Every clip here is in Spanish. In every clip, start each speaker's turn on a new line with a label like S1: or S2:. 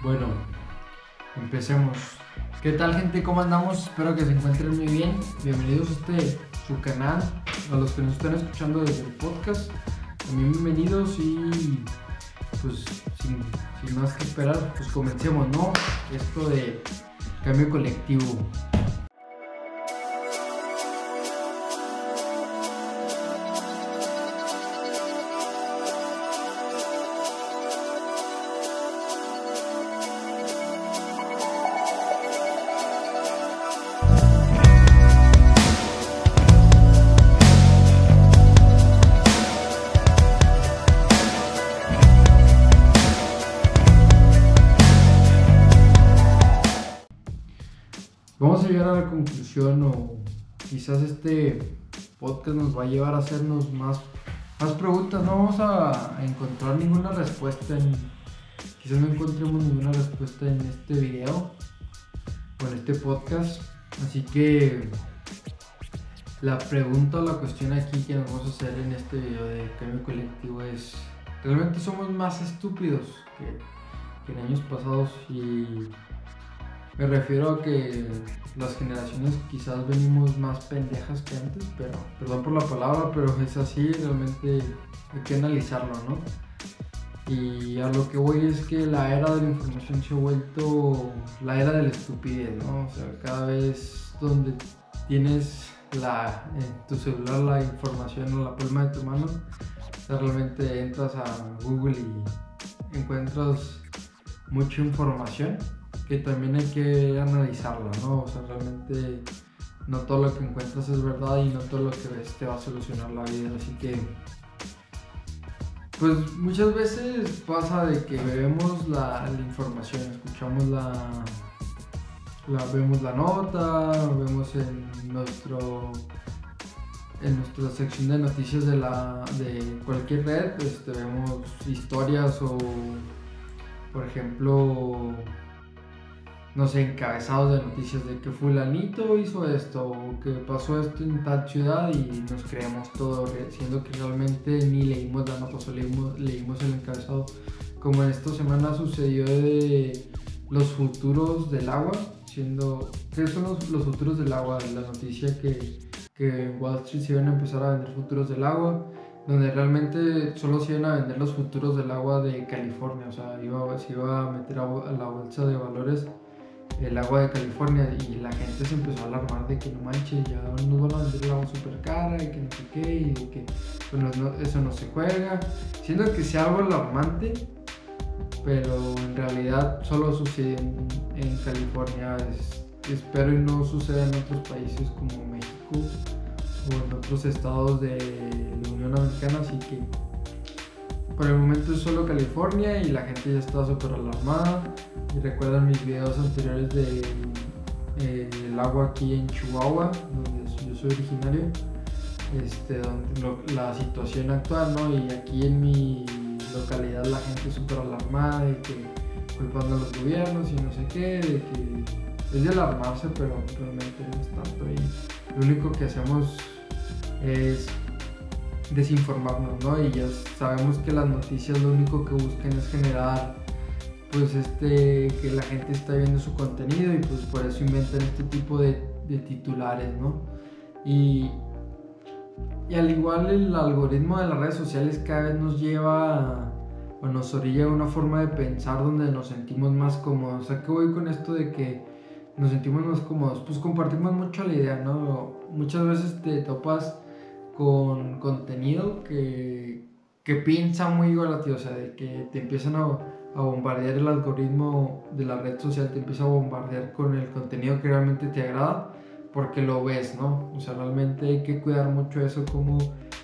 S1: Bueno, empecemos. ¿Qué tal gente? ¿Cómo andamos? Espero que se encuentren muy bien. Bienvenidos a este su canal. A los que nos están escuchando desde el podcast, también bienvenidos y pues sin, sin más que esperar, pues comencemos, ¿no? Esto de cambio colectivo. Vamos a llegar a la conclusión o quizás este podcast nos va a llevar a hacernos más, más preguntas. No vamos a, encontrar ninguna respuesta en... Quizás no encontremos ninguna respuesta en este video o en este podcast. Así que la pregunta o la cuestión aquí que nos vamos a hacer en este video de cambio colectivo es, ¿realmente somos más estúpidos que, que en años pasados? Y me refiero a que las generaciones quizás venimos más pendejas que antes, pero perdón por la palabra, pero es así, realmente hay que analizarlo, ¿no? Y a lo que voy es que la era de la información se ha vuelto la era de la estupidez, ¿no? O sea, cada vez donde tienes la, en tu celular la información en la palma de tu mano, realmente entras a Google y encuentras mucha información que también hay que analizarla, ¿no? O sea, realmente no todo lo que encuentras es verdad y no todo lo que ves te va a solucionar la vida, así que pues muchas veces pasa de que vemos la, información, escuchamos la, la, vemos la nota, vemos en nuestro en nuestra sección de noticias de la de cualquier red, pues vemos historias o por ejemplo no sé, encabezados de noticias de que fulanito hizo esto o que pasó esto en tal ciudad y nos creemos todo, siendo que realmente ni leímos la nota, solo leímos, leímos el encabezado. Como en esta semana sucedió de los futuros del agua, siendo, ¿qué son los, los futuros del agua? La noticia que, que en Wall Street se iban a empezar a vender futuros del agua donde realmente solo se iban a vender los futuros del agua de California, o sea, iba, se iba a meter a, a la bolsa de valores el agua de California y la gente se empezó a alarmar de que no manches, ya nos van a vender el agua súper cara y que no sé qué y de que pues, eso no se juega, siendo que sea algo alarmante, pero en realidad solo sucede en, California, es, espero y no suceda en otros países como México o en otros estados de la Unión Americana, así que por el momento es solo California y la gente ya está súper alarmada. Y recuerdan mis videos anteriores de eh, el agua aquí en Chihuahua, donde yo soy originario, este, donde la situación actual, ¿no? Y aquí en mi localidad la gente súper alarmada de que culpando a los gobiernos y no sé qué, de que es de alarmarse, pero realmente no es tanto. Y lo único que hacemos es desinformarnos, ¿no? Y ya sabemos que las noticias lo único que buscan es generar, pues, este, que la gente está viendo su contenido y pues por eso inventan este tipo de, de titulares, ¿no? Y, y al igual el algoritmo de las redes sociales cada vez nos lleva o nos orilla a una forma de pensar donde nos sentimos más cómodos. O sea, que voy con esto de que nos sentimos más cómodos? Pues compartimos mucho la idea, ¿no? Muchas veces te topas con contenido que, que piensa muy igual a ti, o sea, de que te empiezan a, a, bombardear el algoritmo de la red social, te empieza a bombardear con el contenido que realmente te agrada porque lo ves, ¿no? O sea, realmente hay que cuidar mucho eso como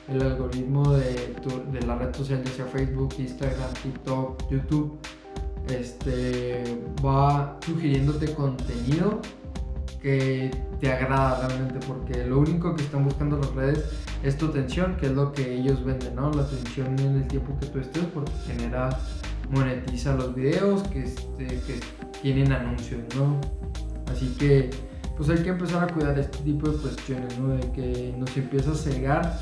S1: el algoritmo de, tu, de la red social, ya sea Facebook, Instagram, TikTok, YouTube, este, va sugiriéndote contenido que te agrada realmente porque lo único que están buscando las redes es tu atención, que es lo que ellos venden, ¿no? La atención en el tiempo que tú estés porque genera, monetiza los videos que, este, que tienen anuncios, ¿no? Así que pues hay que empezar a cuidar este tipo de cuestiones, ¿no? De que nos empieza a cegar,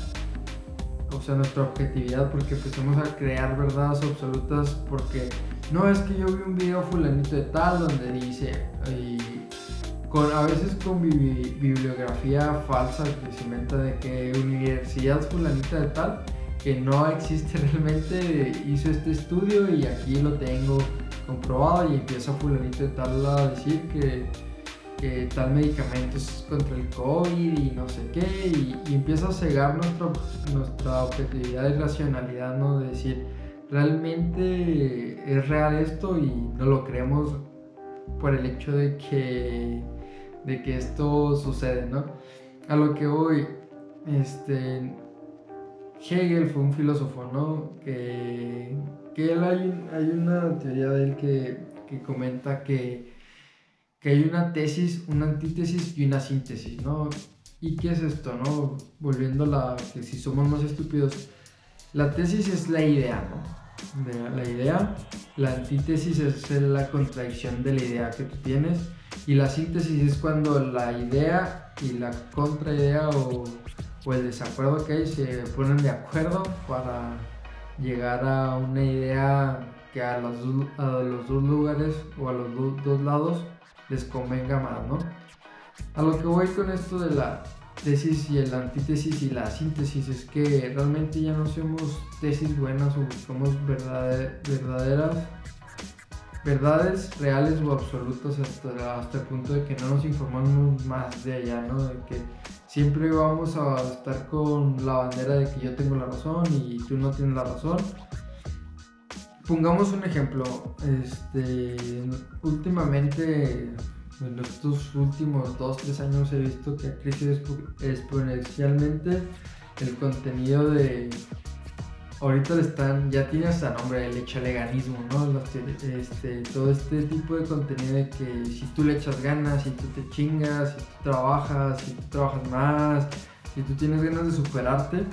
S1: o sea, nuestra objetividad porque empezamos a crear verdades absolutas porque no es que yo vi un video fulanito de tal donde dice, a veces con bibliografía falsa que se inventa de que universidad fulanita de tal, que no existe realmente, hizo este estudio y aquí lo tengo comprobado y empieza fulanito de tal a decir que, tal medicamento es contra el COVID y no sé qué, y, empieza a cegar nuestro, nuestra objetividad y racionalidad, ¿no? De decir, realmente es real esto y no lo creemos por el hecho de que, de que esto sucede, ¿no? A lo que hoy, este, Hegel fue un filósofo, ¿no? Que, que él hay, hay, una teoría de él que, que comenta que, que hay una tesis, una antítesis y una síntesis, ¿no? ¿Y qué es esto, no? Volviendo a la que si somos más estúpidos, la tesis es la idea, ¿no? de la idea. La antítesis es la contradicción de la idea que tú tienes. Y la síntesis es cuando la idea y la contraidea o, o el desacuerdo que hay se ponen de acuerdo para llegar a una idea que a los, a los dos lugares o a los dos lados les convenga más, ¿no? A lo que voy con esto de la tesis y la antítesis y la síntesis es que realmente ya no somos tesis buenas o buscamos verdaderas verdades reales o absolutas hasta, el punto de que no nos informamos más de allá, ¿no? De que siempre vamos a estar con la bandera de que yo tengo la razón y tú no tienes la razón. Pongamos un ejemplo, este, últimamente en estos últimos 2-3 años he visto que ha crecido exponencialmente el contenido de... Ahorita le están, ya tiene hasta nombre, el echaleganismo, ¿no? este, todo este tipo de contenido de que si tú le echas ganas, si tú te chingas, si tú trabajas, si tú trabajas más, si tú tienes ganas de superarte,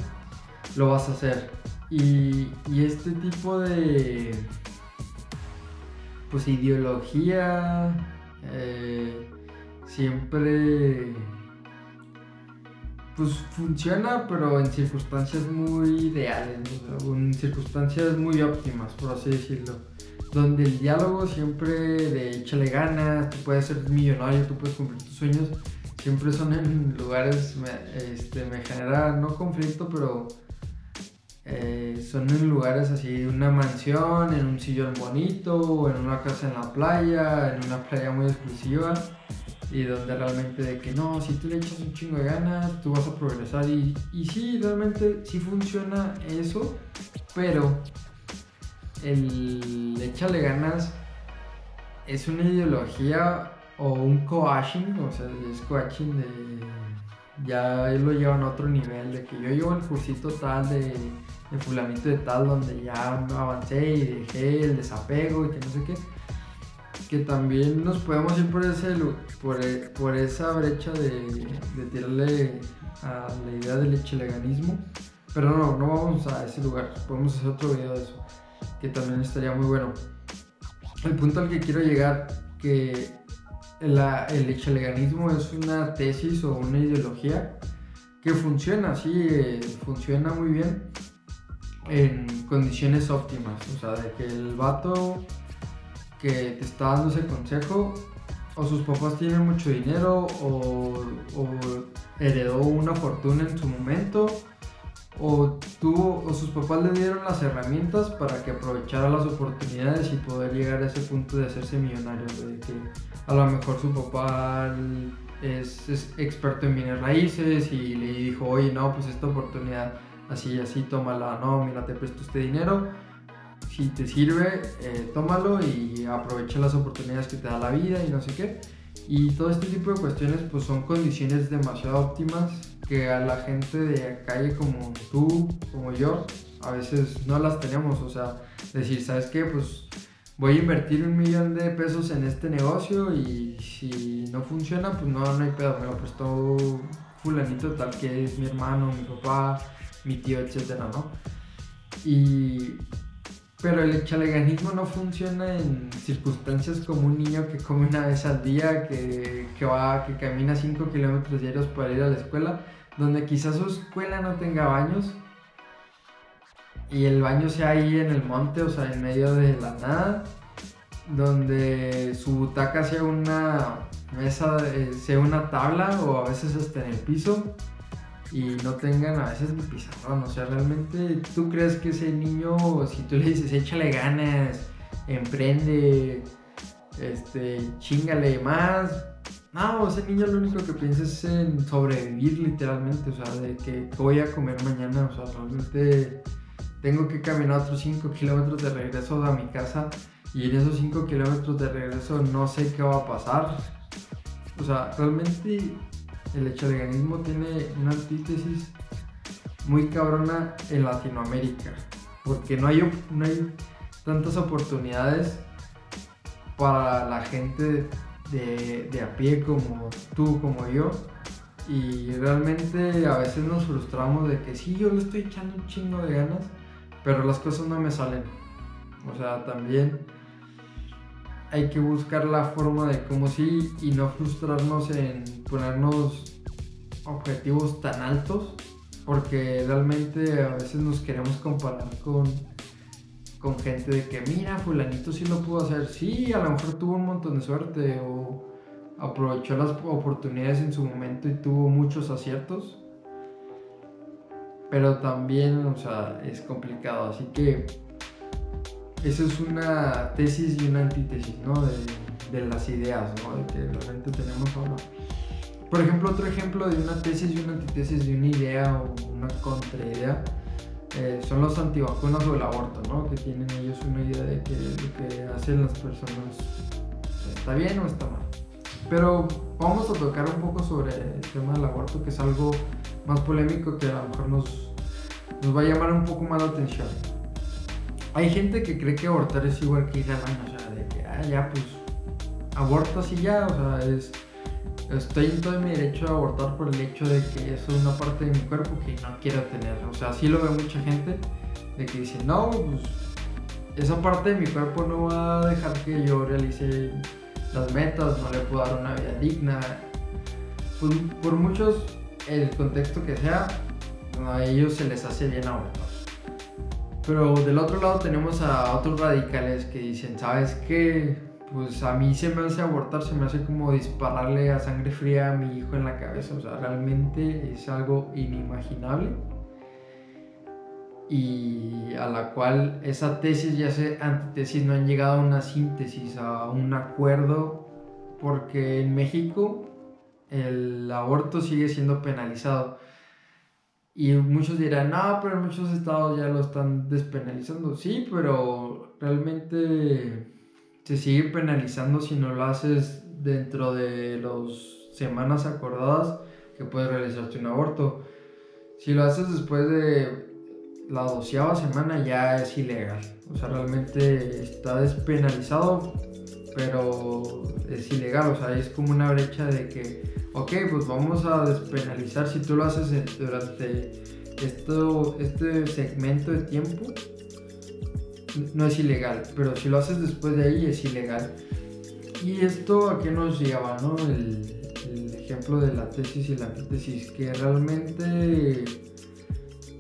S1: lo vas a hacer. Y, este tipo de pues ideología eh, siempre pues funciona pero en circunstancias muy ideales, en circunstancias muy óptimas, por así decirlo. Donde el diálogo siempre de échale ganas, tú puedes ser millonario, tú puedes cumplir tus sueños, siempre son en lugares, este, me genera no conflicto, pero eh, son en lugares así, una mansión, en un sillón bonito, en una casa en la playa, en una playa muy exclusiva, y donde realmente de que no, si tú le echas un chingo de ganas, tú vas a progresar, y, y sí, realmente sí funciona eso, pero el échale ganas es una ideología o un coaching, o sea, es coaching de ya lo llevan a otro nivel, de que yo llevo el cursito tal de fulanito de tal, donde ya avancé y dejé el desapego y que no sé qué, que también nos podemos ir por, ese, por, e, por esa brecha de, de tirarle a la idea del echeleganismo, pero no, no vamos a ese lugar, podemos hacer otro video de eso, que también estaría muy bueno. El punto al que quiero llegar, que la, el echeleganismo es una tesis o una ideología que funciona, sí, funciona muy bien en condiciones óptimas. O sea, de que el vato que te está dando ese consejo, o sus papás tienen mucho dinero, o, heredó una fortuna en su momento, o tuvo o sus papás le dieron las herramientas para que aprovechara las oportunidades y poder llegar a ese punto de hacerse millonario, de que a lo mejor su papá es, experto en bienes y le dijo, oye, no, pues esta oportunidad así, así, tómala, no, mira, te presto este dinero, si te sirve, eh, tómalo y aprovecha las oportunidades que te da la vida y no sé qué. Y todo este tipo de cuestiones pues son condiciones demasiado óptimas que a la gente de calle como tú, como yo, a veces no las tenemos. O sea, decir, ¿sabes qué? Pues voy a invertir un millón de pesos en este negocio y si no funciona, pues no, no hay pedo. Me lo prestó fulanito tal que es mi hermano, mi papá, mi tío, etcétera, ¿no? Y pero el chaleganismo no funciona en circunstancias como un niño que come una vez al día, que, que va, que camina 5 kilómetros diarios para ir a la escuela, donde quizás su escuela no tenga baños y el baño sea ahí en el monte, o sea, en medio de la nada, donde su butaca sea una mesa, sea una tabla o a veces hasta en el piso y no tengan a veces ni pizarrón. O sea, realmente tú crees que ese niño, si tú le dices échale ganas, emprende, este, chingale más. No, ese niño lo único que piensa es en sobrevivir literalmente, o sea, de que voy a comer mañana, o sea, realmente tengo que caminar otros 5 kilómetros de regreso a mi casa y en esos 5 kilómetros de regreso no sé qué va a pasar. O sea, realmente el echaleganismo tiene una antítesis muy cabrona en Latinoamérica, porque no hay, no hay tantas oportunidades para la gente de, de, a pie como tú, como yo. Y realmente a veces nos frustramos de que sí, yo le estoy echando un chingo de ganas, pero las cosas no me salen. O sea, también hay que buscar la forma de cómo sí y no frustrarnos en ponernos objetivos tan altos, porque realmente a veces nos queremos comparar con, con gente de que, mira, fulanito sí lo pudo hacer, sí, a lo mejor tuvo un montón de suerte o aprovechó las oportunidades en su momento y tuvo muchos aciertos. Pero también, o sea, es complicado, así que esa es una tesis y una antítesis, ¿no? De, las ideas, ¿no? De que realmente tenemos ahora. Por ejemplo, otro ejemplo de una tesis y una antítesis de una idea o una contraidea eh, son los antivacunas o el aborto, ¿no? Que tienen ellos una idea de que lo que hacen las personas está bien o está mal. Pero vamos a tocar un poco sobre el tema del aborto, que es algo más polémico que a lo mejor nos, nos va a llamar un poco más la atención hay gente que cree que abortar es igual que ir al baño, o sea, de que, ah, ya, pues, abortas y ya, o sea, es, estoy en todo mi derecho a abortar por el hecho de que es una parte de mi cuerpo que no quiero tener, o sea, sí lo ve mucha gente, de que dice, no, pues, esa parte de mi cuerpo no va a dejar que yo realice las metas, no le puedo dar una vida digna, pues, por muchos, el contexto que sea, a ellos se les hace bien abortar. Pero del otro lado tenemos a otros radicales que dicen, ¿sabes qué? Pues a mí se me hace abortar, se me hace como dispararle a sangre fría a mi hijo en la cabeza. O sea, realmente es algo inimaginable. Y a la cual esa tesis y esa antitesis no han llegado a una síntesis, a un acuerdo, porque en México el aborto sigue siendo penalizado. Y muchos dirán, no, pero en muchos estados ya lo están despenalizando. Sí, pero realmente se sigue penalizando si no lo haces dentro de las semanas acordadas que puedes realizarte un aborto. Si lo haces después de la doceava semana ya es ilegal. O sea, realmente está despenalizado, pero es ilegal. O sea, es como una brecha de que ok, pues vamos a despenalizar si tú lo haces durante esto, este segmento de tiempo, no es ilegal, pero si lo haces después de ahí es ilegal. ¿Y esto a qué nos lleva, no? El, ejemplo de la tesis y la antítesis, que realmente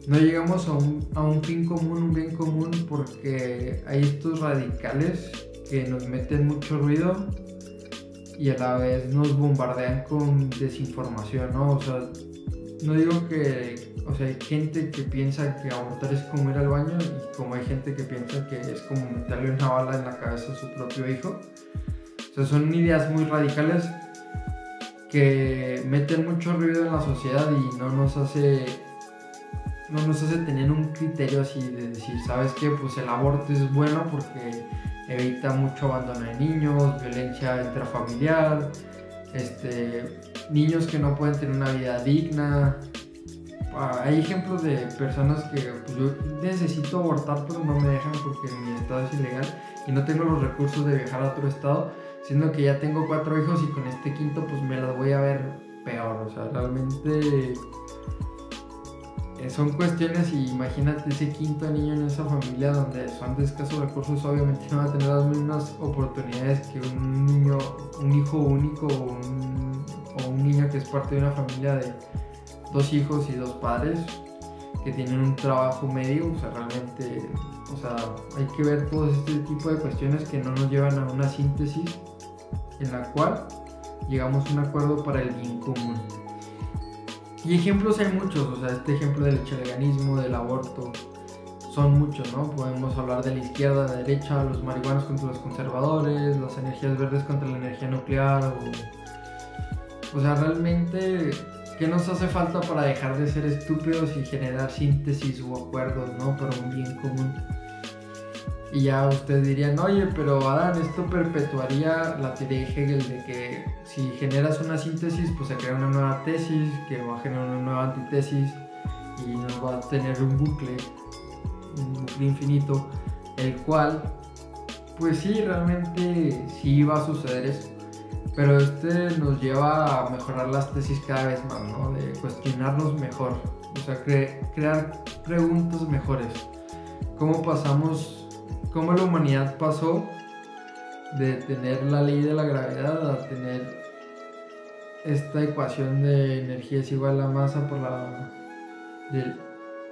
S1: no llegamos a un, a un fin común, un bien común, porque hay estos radicales que nos meten mucho ruido y a la vez nos bombardean con desinformación, ¿no? O sea, no digo que, o sea, hay gente que piensa que abortar es como ir al baño y como hay gente que piensa que es como meterle una bala en la cabeza a su propio hijo. O sea, son ideas muy radicales que meten mucho ruido en la sociedad y no nos hace no nos hace tener un criterio así de decir, ¿sabes qué? Pues el aborto es bueno porque evita mucho abandono de niños, violencia intrafamiliar, este, niños que no pueden tener una vida digna. Ah, hay ejemplos de personas que pues, yo necesito abortar pero no me dejan porque mi estado es ilegal y no tengo los recursos de viajar a otro estado, siendo que ya tengo cuatro hijos y con este quinto pues me las voy a ver peor. O sea, realmente son cuestiones y imagínate ese quinto niño en esa familia donde son de escasos recursos, obviamente no va a tener las mismas oportunidades que un niño, un hijo único o un, niño que es parte de una familia de dos hijos y dos padres que tienen un trabajo medio, o sea, realmente O sea, hay que ver todo este tipo de cuestiones que no nos llevan a una síntesis en la cual llegamos a un acuerdo para el bien común. Y ejemplos hay muchos, o sea, este ejemplo del chaleganismo, del aborto, son muchos, ¿no? Podemos hablar de la izquierda, de la derecha, los marihuanos contra los conservadores, las energías verdes contra la energía nuclear, o, o sea, realmente, ¿qué nos hace falta para dejar de ser estúpidos y generar síntesis o acuerdos, ¿no? Para un bien común. Y ya ustedes dirían, oye, pero Adán, esto perpetuaría la teoría de Hegel de que si generas una síntesis, pues se crea una nueva tesis, que va a generar una nueva antitesis y nos va a tener un bucle, un bucle infinito, el cual, pues sí, realmente sí va a suceder eso. Pero este nos lleva a mejorar las tesis cada vez más, ¿no? De cuestionarnos mejor, o sea, crear preguntas mejores. ¿Cómo pasamos cómo la humanidad pasó de tener la ley de la gravedad a tener esta ecuación de energía es igual a la masa por la... De,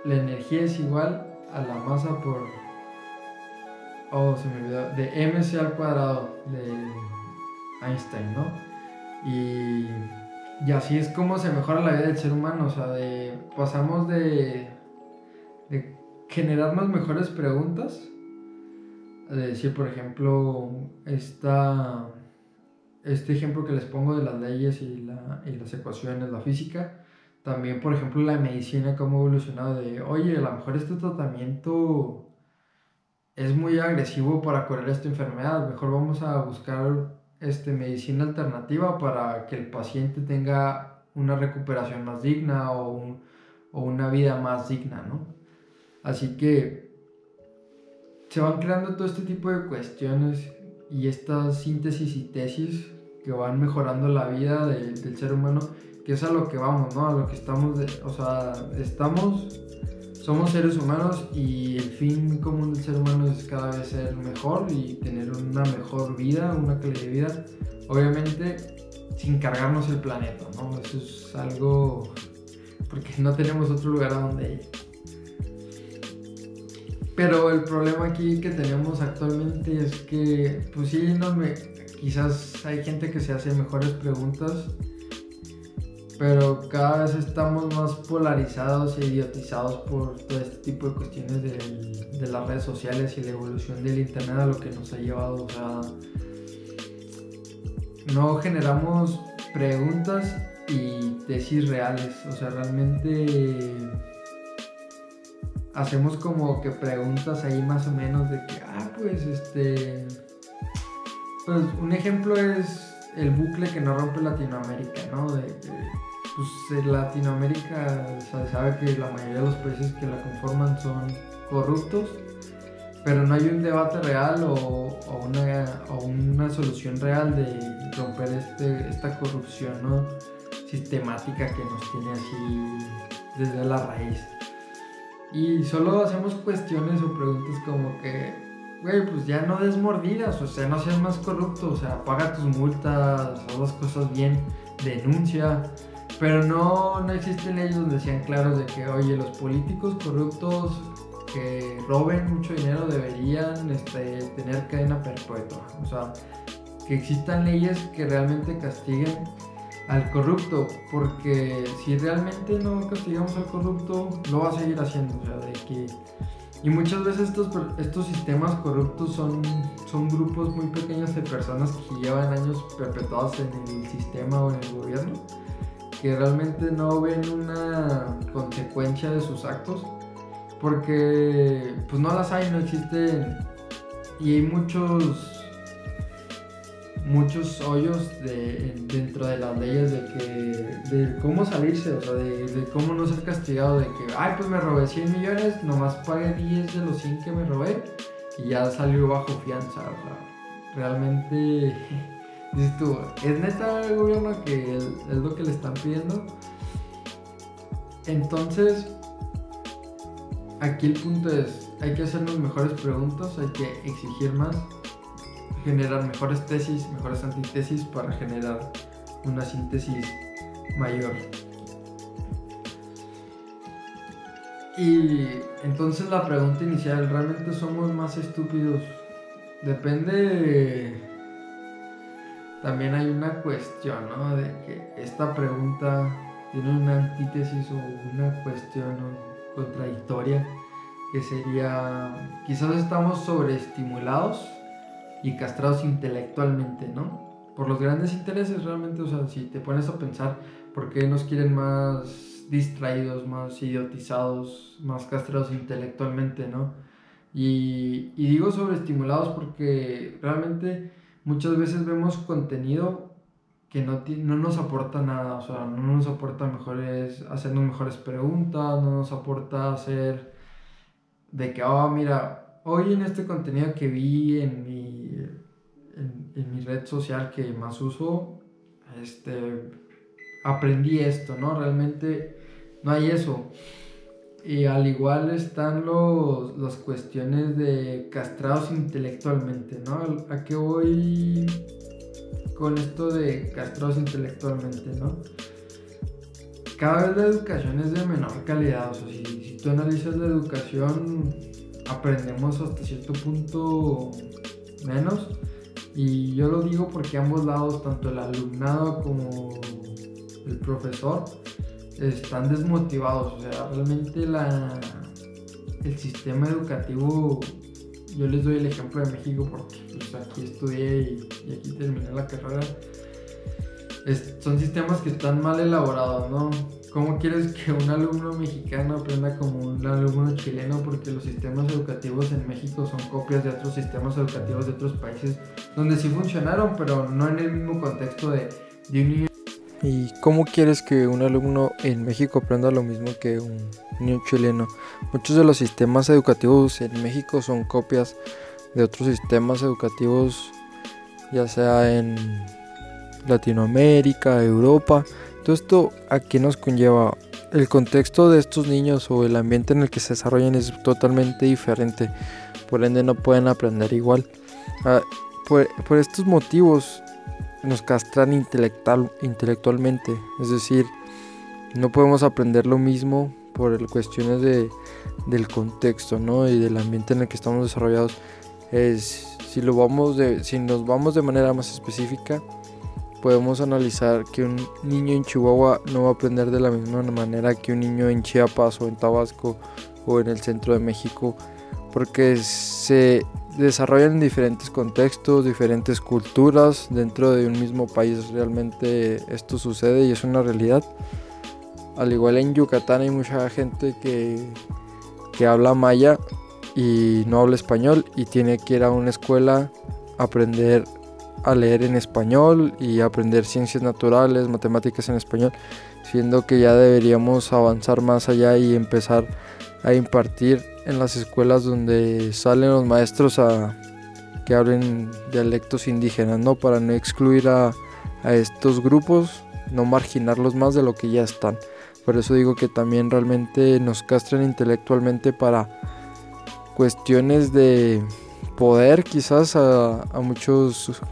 S1: la energía es igual a la masa por... Oh, se me olvidó. De mc al cuadrado de Einstein, ¿no? Y, así es como se mejora la vida del ser humano. O sea, de, pasamos de, de generarnos mejores preguntas de decir, por ejemplo, esta, este ejemplo que les pongo de las leyes y, las ecuaciones, la física, también, por ejemplo, la medicina, cómo ha evolucionado de, oye, a lo mejor este tratamiento es muy agresivo para curar esta enfermedad, mejor vamos a buscar este, medicina alternativa para que el paciente tenga una recuperación más digna o, o una vida más digna, ¿no? Así que se van creando todo este tipo de cuestiones y estas síntesis y tesis que van mejorando la vida del ser humano, que es a lo que vamos, ¿no? A lo que estamos, o sea, estamos, somos seres humanos y el fin común del ser humano es cada vez ser mejor y tener una mejor vida, una calidad de vida, obviamente sin cargarnos el planeta, ¿no? Eso es algo, porque no tenemos otro lugar a donde ir. Pero el problema aquí que tenemos actualmente es que, pues sí, no me, quizás hay gente que se hace mejores preguntas, pero cada vez estamos más polarizados e idiotizados por todo este tipo de cuestiones de, de las redes sociales y la evolución del Internet a lo que nos ha llevado. O sea, no generamos preguntas y tesis reales. O sea, realmente hacemos como que preguntas ahí más o menos de que, ah, pues este, pues un ejemplo es el bucle que no rompe Latinoamérica, ¿no? De, pues Latinoamérica se sabe que la mayoría de los países que la conforman son corruptos, pero no hay un debate real o, una, o una, solución real de romper este, esta corrupción ¿no? sistemática que nos tiene así desde la raíz. Y solo hacemos cuestiones o preguntas como que, güey, pues ya no des mordidas, o sea, no seas más corrupto, o sea, paga tus multas, haz las cosas bien, denuncia. Pero no, no existen leyes donde sean claros de que, oye, los políticos corruptos que roben mucho dinero deberían este, tener cadena perpetua. O sea, que existan leyes que realmente castiguen al corrupto, porque si realmente no castigamos al corrupto, lo va a seguir haciendo, o sea, de que... Y muchas veces estos, estos sistemas corruptos son, son grupos muy pequeños de personas que llevan años perpetuados en el sistema o en el gobierno, que realmente no ven una consecuencia de sus actos, porque pues no las hay, no existen, y hay muchos muchos hoyos de, dentro de las leyes de que de cómo salirse, o sea, de, cómo no ser castigado, de que, ay, pues me robé 100 millones, nomás pagué 10 de los 100 que me robé y ya salió bajo fianza, o sea, realmente, dices tú, ¿es neta el gobierno que es, es lo que le están pidiendo? Entonces, aquí el punto es, hay que hacernos mejores preguntas, hay que exigir más generar mejores tesis, mejores antitesis para generar una síntesis mayor. Y entonces la pregunta inicial, ¿realmente somos más estúpidos? Depende... También hay una cuestión, ¿no? De que esta pregunta tiene una antítesis o una cuestión contradictoria que sería, quizás estamos sobreestimulados y castrados intelectualmente, ¿no? Por los grandes intereses realmente, o sea, si te pones a pensar por qué nos quieren más distraídos, más idiotizados, más castrados intelectualmente, ¿no? Y, y digo sobreestimulados porque realmente muchas veces vemos contenido que no, no nos aporta nada, o sea, no nos aporta mejores, hacernos mejores preguntas, no nos aporta hacer de que, oh, mira, hoy en este contenido que vi en mi, en, mi red social que más uso, este, aprendí esto, ¿no? Realmente no hay eso. Y al igual están los, las cuestiones de castrados intelectualmente, ¿no? ¿A qué voy con esto de castrados intelectualmente, ¿no? Cada vez la educación es de menor calidad, o sea, si, si tú analizas la educación, aprendemos hasta cierto punto menos. Y yo lo digo porque ambos lados, tanto el alumnado como el profesor, están desmotivados. O sea, realmente la, el sistema educativo, yo les doy el ejemplo de México porque pues, aquí estudié y, aquí terminé la carrera. son sistemas que están mal elaborados, ¿no? ¿Cómo quieres que un alumno mexicano aprenda como un alumno chileno? Porque los sistemas educativos en México son copias de otros sistemas educativos de otros países donde sí funcionaron, pero no en el mismo contexto de, de un
S2: ¿Y cómo quieres que un alumno en México aprenda lo mismo que un niño chileno? Muchos de los sistemas educativos en México son copias de otros sistemas educativos, ya sea en Latinoamérica, Europa. Todo esto a qué nos conlleva. El contexto de estos niños o el ambiente en el que se desarrollan es totalmente diferente. Por ende no pueden aprender igual. Ah, por, por estos motivos nos castran intelectual, intelectualmente. Es decir, no podemos aprender lo mismo por cuestiones de, del contexto ¿no? y del ambiente en el que estamos desarrollados. Es, si, lo vamos de, si nos vamos de manera más específica, podemos analizar que un niño en Chihuahua no va a aprender de la misma manera que un niño en Chiapas o en Tabasco o en el centro de México, porque se desarrollan en diferentes contextos, diferentes culturas dentro de un mismo país. Realmente esto sucede y es una realidad. Al igual en Yucatán hay mucha gente que, que habla maya y no habla español y tiene que ir a una escuela a aprender a leer en español y aprender ciencias naturales, matemáticas en español, siendo que ya deberíamos avanzar más allá y empezar a impartir en las escuelas donde salen los maestros a que hablen dialectos indígenas, ¿no? Para no excluir a, a estos grupos, no marginarlos más de lo que ya están. Por eso digo que también realmente nos castran intelectualmente para cuestiones de poder, quizás a, a muchos,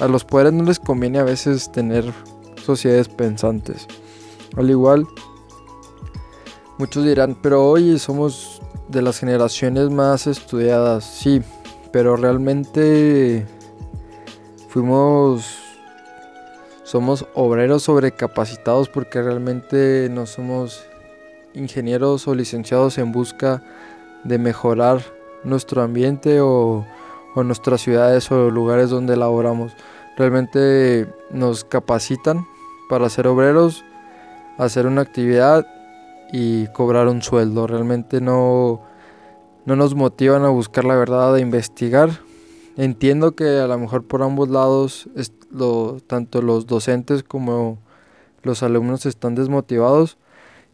S2: a los poderes no les conviene a veces tener sociedades pensantes. Al igual, muchos dirán, pero hoy somos de las generaciones más estudiadas, sí, pero realmente fuimos, somos obreros sobrecapacitados porque realmente no somos ingenieros o licenciados en busca de mejorar nuestro ambiente o, o nuestras ciudades o lugares donde laboramos. Realmente nos capacitan para ser obreros, hacer una actividad y cobrar un sueldo. Realmente no, no nos motivan a buscar la verdad, a investigar. Entiendo que a lo mejor por ambos lados, lo, tanto los docentes como los alumnos están desmotivados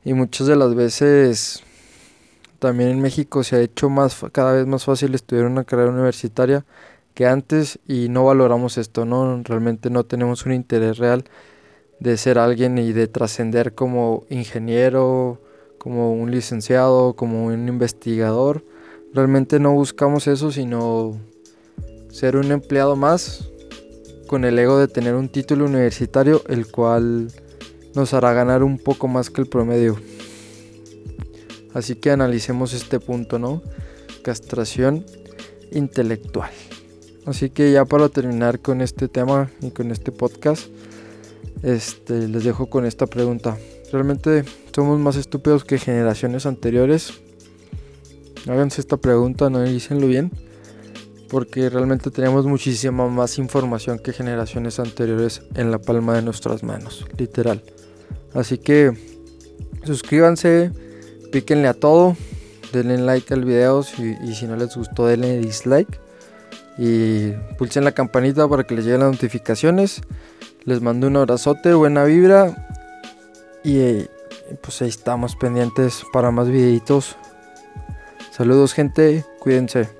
S2: y muchas de las veces también en México se ha hecho más cada vez más fácil estudiar una carrera universitaria que antes y no valoramos esto, ¿no? Realmente no tenemos un interés real de ser alguien y de trascender como ingeniero, como un licenciado, como un investigador. Realmente no buscamos eso, sino ser un empleado más con el ego de tener un título universitario, el cual nos hará ganar un poco más que el promedio. Así que analicemos este punto, ¿no? Castración intelectual. Así que ya para terminar con este tema y con este podcast, este, les dejo con esta pregunta. ¿Realmente somos más estúpidos que generaciones anteriores? Háganse esta pregunta, no dícenlo bien. Porque realmente tenemos muchísima más información que generaciones anteriores en la palma de nuestras manos, literal. Así que suscríbanse, píquenle a todo, denle like al video y si no les gustó denle dislike y pulsen la campanita para que les lleguen las notificaciones. Les mando un abrazote, buena vibra y pues ahí estamos pendientes para más videitos. Saludos gente, cuídense.